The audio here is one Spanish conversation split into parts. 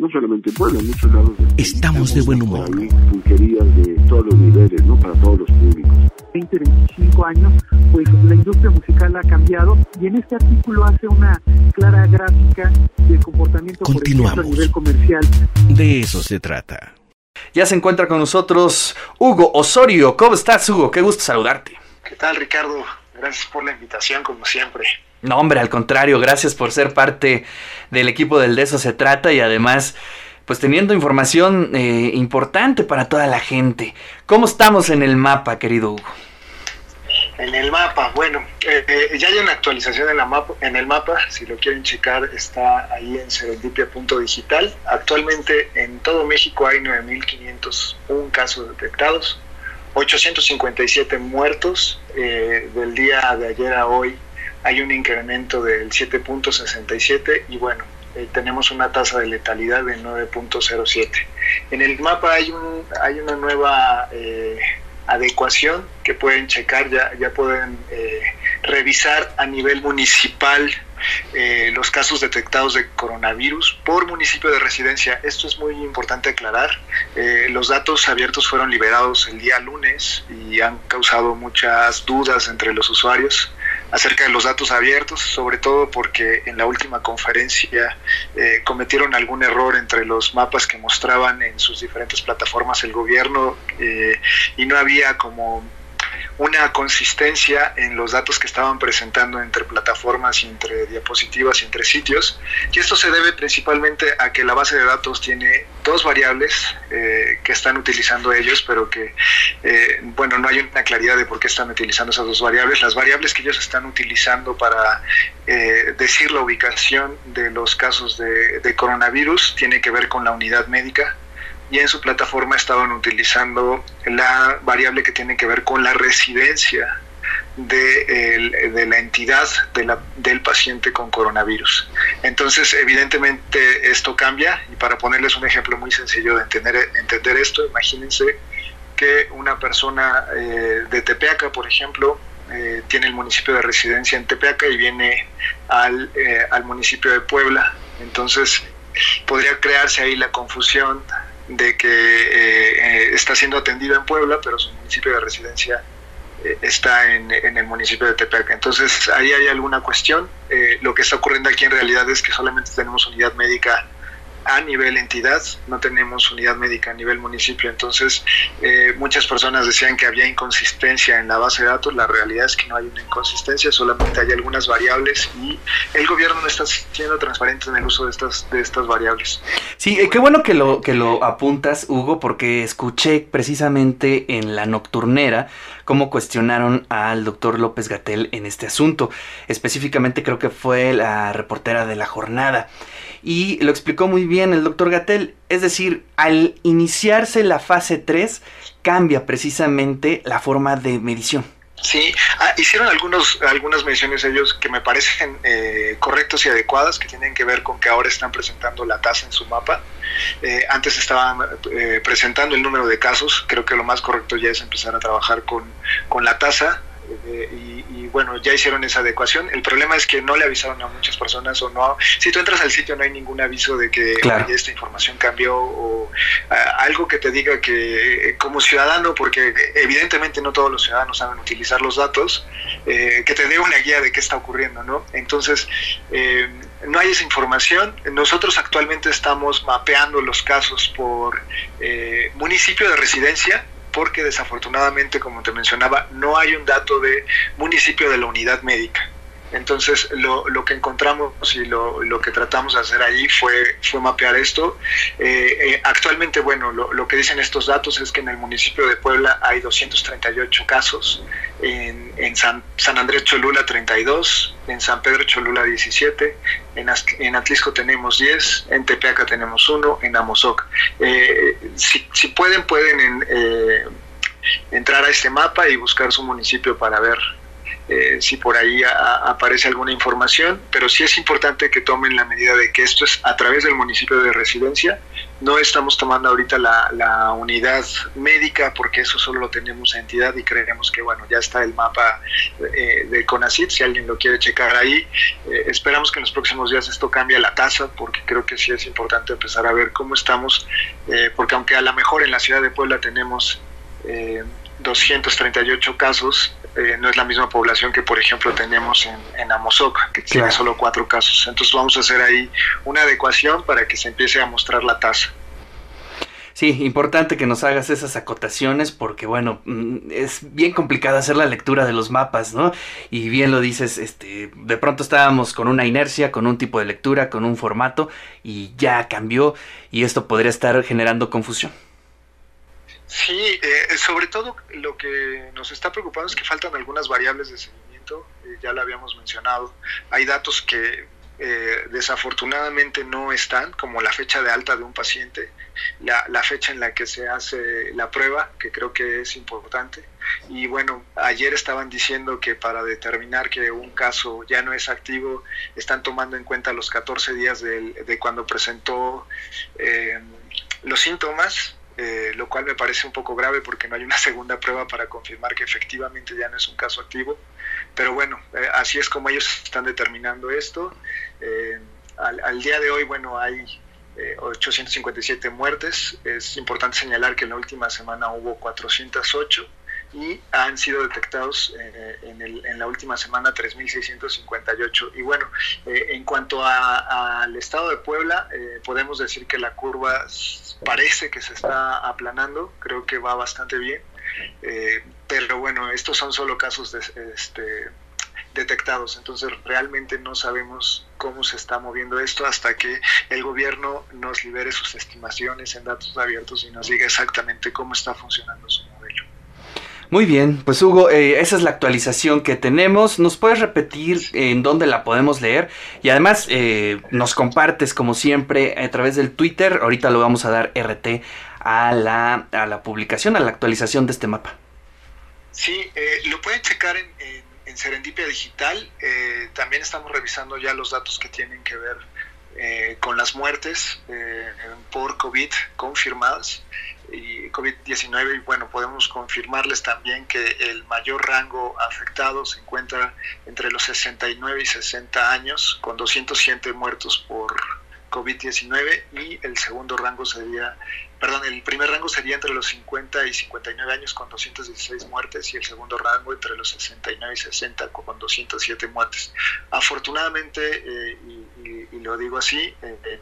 no solamente en Puebla, en muchos lados. Estamos de buen humor. Pulquerías de todos los niveles, ¿no? Para todos los públicos. 20, 25 años, pues la industria musical ha cambiado y en este artículo hace una clara gráfica del comportamiento por ejemplo, a nivel comercial. De eso se trata. Ya se encuentra con nosotros Hugo Osorio. ¿Cómo estás, Hugo? Qué gusto saludarte. ¿Qué tal, Ricardo? Gracias por la invitación, como siempre. No, hombre, al contrario, gracias por ser parte del equipo del De eso se trata y además, pues teniendo información eh, importante para toda la gente. ¿Cómo estamos en el mapa, querido Hugo? En el mapa, bueno, eh, eh, ya hay una actualización en, la mapa, en el mapa, si lo quieren checar, está ahí en serendipia.digital. Actualmente en todo México hay 9.501 casos detectados, 857 muertos, del día de ayer a hoy hay un incremento del 7.67 y bueno, eh, tenemos una tasa de letalidad de 9.07. En el mapa hay, un, hay una nueva eh, adecuación que pueden checar, ya, ya pueden eh, revisar a nivel municipal los casos detectados de coronavirus por municipio de residencia. Esto es muy importante aclarar. los datos abiertos fueron liberados el día lunes y han causado muchas dudas entre los usuarios acerca de los datos abiertos, sobre todo porque en la última conferencia eh, cometieron algún error entre los mapas que mostraban en sus diferentes plataformas el gobierno eh, y no había como una consistencia en los datos que estaban presentando entre plataformas y entre diapositivas y entre sitios. Y esto se debe principalmente a que la base de datos tiene dos variables eh, que están utilizando ellos, pero que, eh, bueno, no hay una claridad de por qué están utilizando esas dos variables. Las variables que ellos están utilizando para eh, decir la ubicación de los casos de, de coronavirus tiene que ver con la unidad médica y en su plataforma estaban utilizando la variable que tiene que ver con la residencia de, la entidad de la, del paciente con coronavirus. Entonces, evidentemente esto cambia y para ponerles un ejemplo muy sencillo de entender, entender esto, imagínense que una persona eh, de Tepeaca, por ejemplo, eh, tiene el municipio de residencia en Tepeaca y viene al, eh, al municipio de Puebla. Entonces, podría crearse ahí la confusión de que eh, eh, está siendo atendido en Puebla, pero su municipio de residencia eh, está en, el municipio de Tepeaca. Entonces ahí hay alguna cuestión. lo que está ocurriendo aquí en realidad es que solamente tenemos unidad médica a nivel entidad, no tenemos unidad médica a nivel municipio. Entonces, eh, muchas personas decían que había inconsistencia en la base de datos. La realidad es que no hay una inconsistencia, solamente hay algunas variables y el gobierno no está siendo transparente en el uso de estas, de estas variables. Sí, eh, qué bueno que lo, que lo apuntas, Hugo, porque escuché precisamente en la nocturnera cómo cuestionaron al doctor López Gatel en este asunto. Específicamente creo que fue la reportera de la jornada y lo explicó muy bien el doctor Gatel. Es decir, al iniciarse la fase 3 cambia precisamente la forma de medición. Sí, ah, hicieron algunos, algunas mediciones ellos que me parecen eh, correctas y adecuadas, que tienen que ver con que ahora están presentando la tasa en su mapa. Eh, antes estaban eh, presentando el número de casos, creo que lo más correcto ya es empezar a trabajar con, con la tasa y, bueno, ya hicieron esa adecuación. El problema es que no le avisaron a muchas personas o no. Si tú entras al sitio no hay ningún aviso de que esta información cambió o algo que te diga que como ciudadano, porque evidentemente no todos los ciudadanos saben utilizar los datos, eh, que te dé una guía de qué está ocurriendo, ¿no? Entonces, eh, no hay esa información. Nosotros actualmente estamos mapeando los casos por eh, municipio de residencia porque desafortunadamente, como te mencionaba, no hay un dato de municipio de la unidad médica. Entonces, lo, lo que encontramos y lo, lo, que tratamos de hacer ahí fue, fue mapear esto. Eh, eh, actualmente, bueno, lo, lo, que dicen estos datos es que en el municipio de Puebla hay 238 casos, en, en San, San, Andrés Cholula 32, en San Pedro Cholula 17, en, en Atlisco tenemos 10, en Tepeaca tenemos 1, en Amozoc. Eh, si, si, pueden, pueden en, entrar a este mapa y buscar su municipio para ver eh, si por ahí aparece alguna información, pero sí es importante que tomen la medida de que esto es a través del municipio de residencia. No estamos tomando ahorita la, unidad médica porque eso solo lo tenemos a entidad y creemos que bueno, ya está el mapa eh, de CONACIT, si alguien lo quiere checar ahí. Eh, esperamos que en los próximos días esto cambie la tasa porque creo que sí es importante empezar a ver cómo estamos, porque aunque a lo mejor en la ciudad de Puebla tenemos 238 casos, eh, no es la misma población que, por ejemplo, tenemos en, en Amozoc, que tiene solo cuatro casos. Entonces vamos a hacer ahí una adecuación para que se empiece a mostrar la tasa. Sí, importante que nos hagas esas acotaciones porque, bueno, mm, es bien complicado hacer la lectura de los mapas, ¿no? Y bien lo dices, este, de pronto estábamos con una inercia, con un tipo de lectura, con un formato y ya cambió y esto podría estar generando confusión. Sí, eh, sobre todo lo que nos está preocupando es que faltan algunas variables de seguimiento, eh, ya lo habíamos mencionado. Hay datos que eh, desafortunadamente no están, como la fecha de alta de un paciente, la, la, fecha en la que se hace la prueba, que creo que es importante. Y bueno, ayer estaban diciendo que para determinar que un caso ya no es activo, están tomando en cuenta los 14 días de, de cuando presentó los síntomas eh, lo cual me parece un poco grave porque no hay una segunda prueba para confirmar que efectivamente ya no es un caso activo. Pero bueno, eh, así es como ellos están determinando esto. Eh, al, día de hoy, bueno, hay 857 muertes. Es importante señalar que en la última semana hubo 408 y han sido detectados eh, en, la última semana 3.658. Y bueno, eh, en cuanto al estado de Puebla, eh, podemos decir que la curva parece que se está aplanando, creo que va bastante bien, pero bueno, estos son solo casos de, este, detectados, entonces realmente no sabemos cómo se está moviendo esto hasta que el gobierno nos libere sus estimaciones en datos abiertos y nos diga exactamente cómo está funcionando su. Muy bien, pues Hugo, eh, esa es la actualización que tenemos. ¿Nos puedes repetir en dónde la podemos leer? Y además eh, nos compartes, como siempre, a través del Twitter. Ahorita lo vamos a dar RT a la, a la publicación, a la actualización de este mapa. Sí, eh, lo pueden checar en, en, Serendipia Digital. también estamos revisando ya los datos que tienen que ver con las muertes por COVID confirmadas y COVID-19 y bueno, podemos confirmarles también que el mayor rango afectado se encuentra entre los 69 y 60 años, con 207 muertos por COVID-19 y el segundo rango sería, perdón, el primer rango sería entre los 50 y 59 años con 216 muertes y el segundo rango entre los 69 y 60 con 207 muertes. Afortunadamente, eh, y, lo digo así, eh,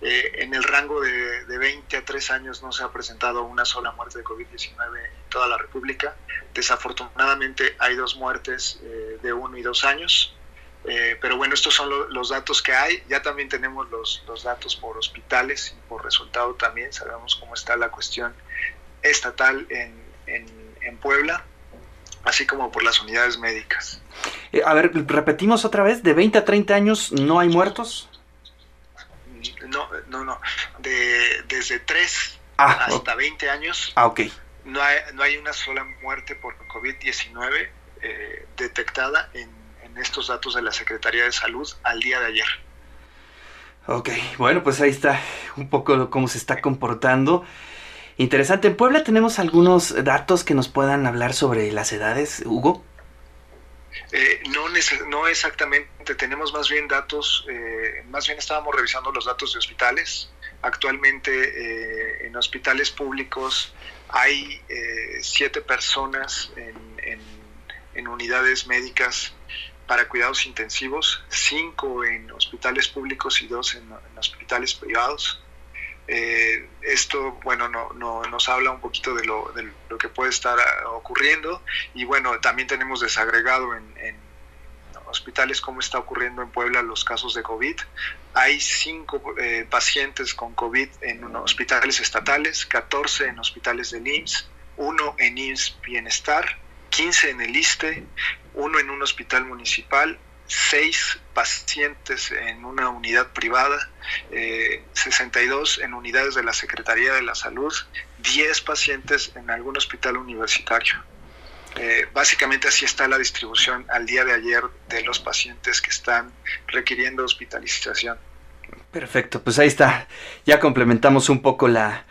eh, en el rango de, de, 20 a 3 años no se ha presentado una sola muerte de COVID-19 en toda la República. Desafortunadamente hay dos muertes de 1 y 2 años. Eh, pero bueno, estos son los datos que hay. Ya también tenemos los, datos por hospitales y por resultado también. Sabemos cómo está la cuestión estatal en, Puebla, así como por las unidades médicas. Eh, a ver, repetimos otra vez, de 20 a 30 años no hay muertos. No, no. De, desde 3 ah, hasta 20 años. Ah, ok. No hay, no hay una sola muerte por COVID-19 eh, detectada en estos datos de la Secretaría de Salud al día de ayer. Ok, bueno, pues ahí está un poco cómo se está comportando. Interesante. En Puebla tenemos algunos datos que nos puedan hablar sobre las edades, Hugo. Eh, no, no exactamente, tenemos más bien datos, eh, más bien estábamos revisando los datos de hospitales. Actualmente eh, en hospitales públicos hay siete personas en, en unidades médicas para cuidados intensivos, cinco en hospitales públicos y dos en, hospitales privados. Eh, esto, bueno, no, no, nos habla un poquito de lo, de lo, que puede estar ah, ocurriendo y bueno, también tenemos desagregado en, hospitales cómo está ocurriendo en Puebla los casos de COVID. Hay cinco eh, pacientes con COVID en hospitales estatales, 14 en hospitales del IMSS, uno en IMSS Bienestar, 15 en el ISTE, uno en un hospital municipal, seis pacientes en una unidad privada, 62 eh, en unidades de la Secretaría de la Salud, 10 pacientes en algún hospital universitario. eh, básicamente así está la distribución al día de ayer de los pacientes que están requiriendo hospitalización. Perfecto, pues ahí está. Ya complementamos un poco la,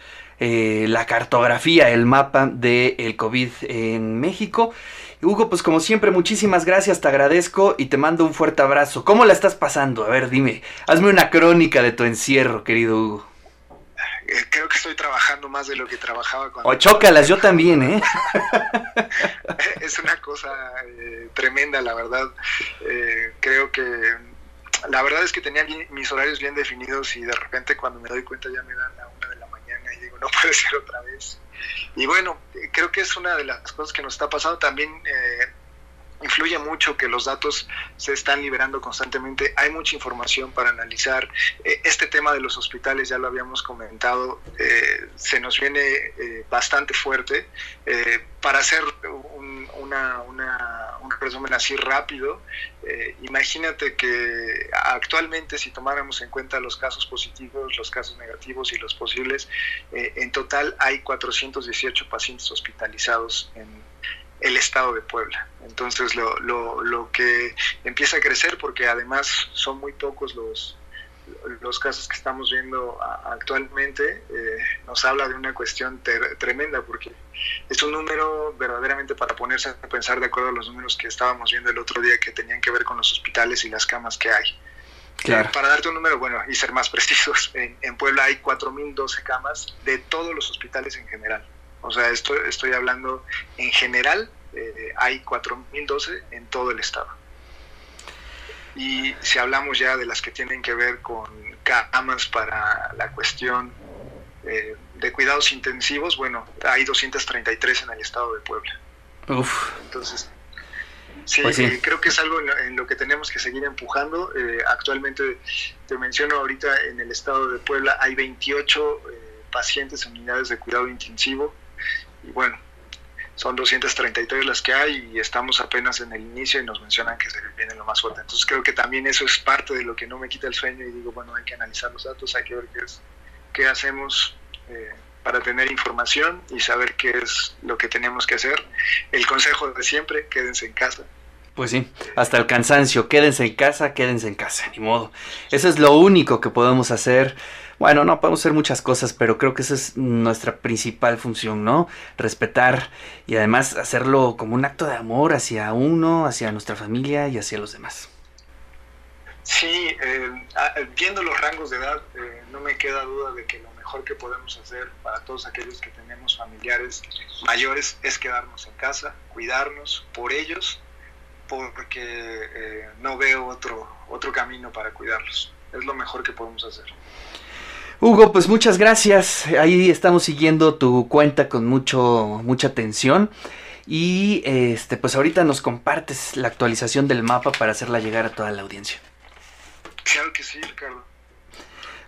eh, la cartografía, el mapa del el COVID en México. Hugo, pues como siempre, muchísimas gracias, te agradezco y te mando un fuerte abrazo. ¿Cómo la estás pasando? A ver, dime, hazme una crónica de tu encierro, querido Hugo. Eh, creo que estoy trabajando más de lo que trabajaba cuando... O chócalas, yo también, ¿eh? es una cosa eh, tremenda, la verdad. Eh, creo que la verdad es que tenía mis horarios bien definidos y de repente cuando me doy cuenta ya me dan la una de la y digo, no puede ser otra vez. Y bueno, creo que es una de las cosas que nos está pasando. También eh, influye mucho que los datos se están liberando constantemente. Hay mucha información para analizar. Eh, este tema de los hospitales, ya lo habíamos comentado, eh, se nos viene bastante fuerte. para hacer un, una, un resumen así rápido, imagínate que actualmente si tomáramos en cuenta los casos positivos, los casos negativos y los posibles, en total hay 418 pacientes hospitalizados en el estado de Puebla. Entonces lo, lo, lo, que empieza a crecer, porque además son muy pocos los, los casos que estamos viendo actualmente, eh, nos habla de una cuestión tremenda, porque es un número verdaderamente para ponerse a pensar de acuerdo a los números que estábamos viendo el otro día que tenían que ver con los hospitales y las camas que hay. Claro. para darte un número, bueno, y ser más precisos, en, en Puebla hay 4.012 camas de todos los hospitales en general. O sea, esto, estoy hablando en general, eh, hay 4.012 en todo el estado. Y si hablamos ya de las que tienen que ver con camas para la cuestión eh, de cuidados intensivos, bueno, hay 233 en el estado de Puebla. Uf. Entonces, sí, pues creo que es algo en lo, que tenemos que seguir empujando. Eh, actualmente, te menciono ahorita, en el estado de Puebla hay 28 pacientes en unidades de cuidado intensivo y bueno, son 233 las que hay y estamos apenas en el inicio y nos mencionan que se viene lo más fuerte. Entonces creo que también eso es parte de lo que no me quita el sueño y digo, bueno, hay que analizar los datos, hay que ver qué, es, qué hacemos eh, para tener información y saber qué es lo que tenemos que hacer. El consejo de siempre, quédense en casa. Pues sí, hasta el cansancio, quédense en casa, quédense en casa, ni modo. Eso es lo único que podemos hacer bueno, no podemos hacer muchas cosas, pero creo que esa es nuestra principal función, ¿no? Respetar y además hacerlo como un acto de amor hacia uno, hacia nuestra familia y hacia los demás. Sí, eh, ah, viendo los rangos de edad, eh, no me queda duda de que lo mejor que podemos hacer para todos aquellos que tenemos familiares mayores es quedarnos en casa, cuidarnos por ellos, porque eh, no veo otro, otro camino para cuidarlos. Es lo mejor que podemos hacer. Hugo, pues muchas gracias. Ahí estamos siguiendo tu cuenta con mucho, mucha atención. Y este, pues ahorita nos compartes la actualización del mapa para hacerla llegar a toda la audiencia. Claro que sí, Ricardo.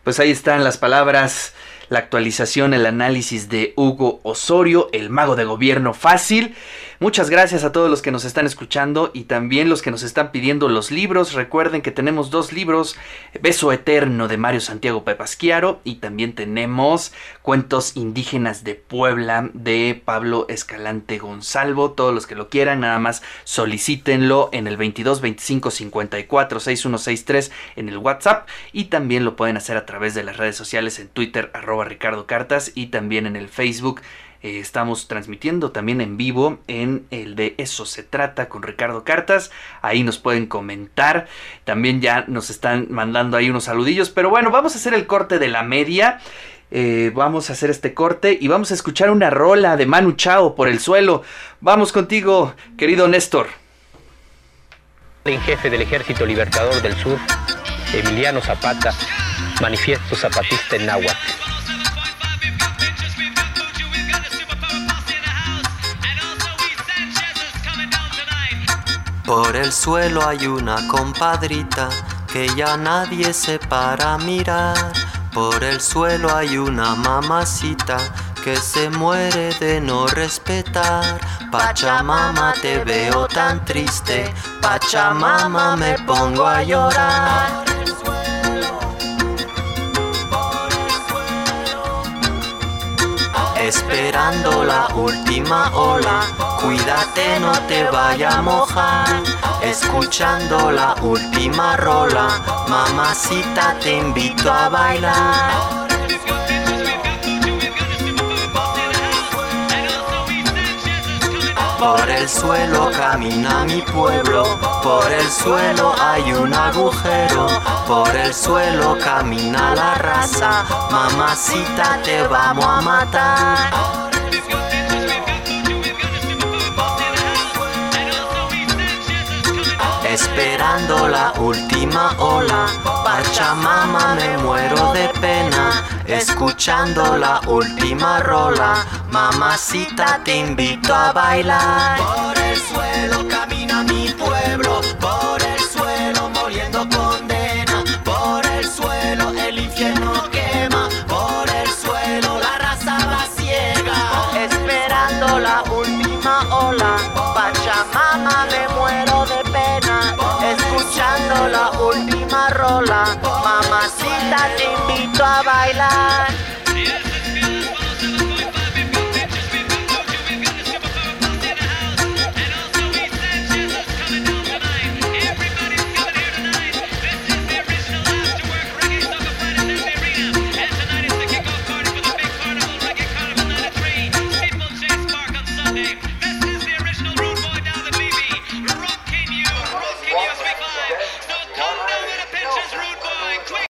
Pues ahí están las palabras, la actualización, el análisis de Hugo Osorio, el mago de gobierno fácil. Muchas gracias a todos los que nos están escuchando y también los que nos están pidiendo los libros. Recuerden que tenemos dos libros, Beso Eterno de Mario Santiago Pepasquiaro y también tenemos Cuentos Indígenas de Puebla de Pablo Escalante Gonzalvo. Todos los que lo quieran, nada más solicítenlo en el 22 25 54 6163 en el WhatsApp y también lo pueden hacer a través de las redes sociales en Twitter arroba Ricardo Cartas y también en el Facebook eh, estamos transmitiendo también en vivo en el de Eso se trata con Ricardo Cartas. Ahí nos pueden comentar. También ya nos están mandando ahí unos saludillos. Pero bueno, vamos a hacer el corte de la media. Eh, vamos a hacer este corte y vamos a escuchar una rola de Manu Chao por el suelo. Vamos contigo, querido Néstor. En jefe del Ejército Libertador del Sur, Emiliano Zapata, manifiesto zapatista en Náhuatl. Por el suelo hay una compadrita que ya nadie se para mirar. Por el suelo hay una mamacita que se muere de no respetar. Pachamama te veo tan triste, Pachamama me pongo a llorar. esperando la última ola. Cuídate, no te vaya a mojar, escuchando la última rola. Mamacita, te invito a bailar. Por el suelo camina mi pueblo, por el suelo hay un agujero, por el suelo camina la raza, mamacita te vamos a matar. Esperando la última ola, Pachamama me muero de pena, escuchando la última rola, mamacita te invito a bailar. Por el suelo camina mi pueblo, te invito a bailar.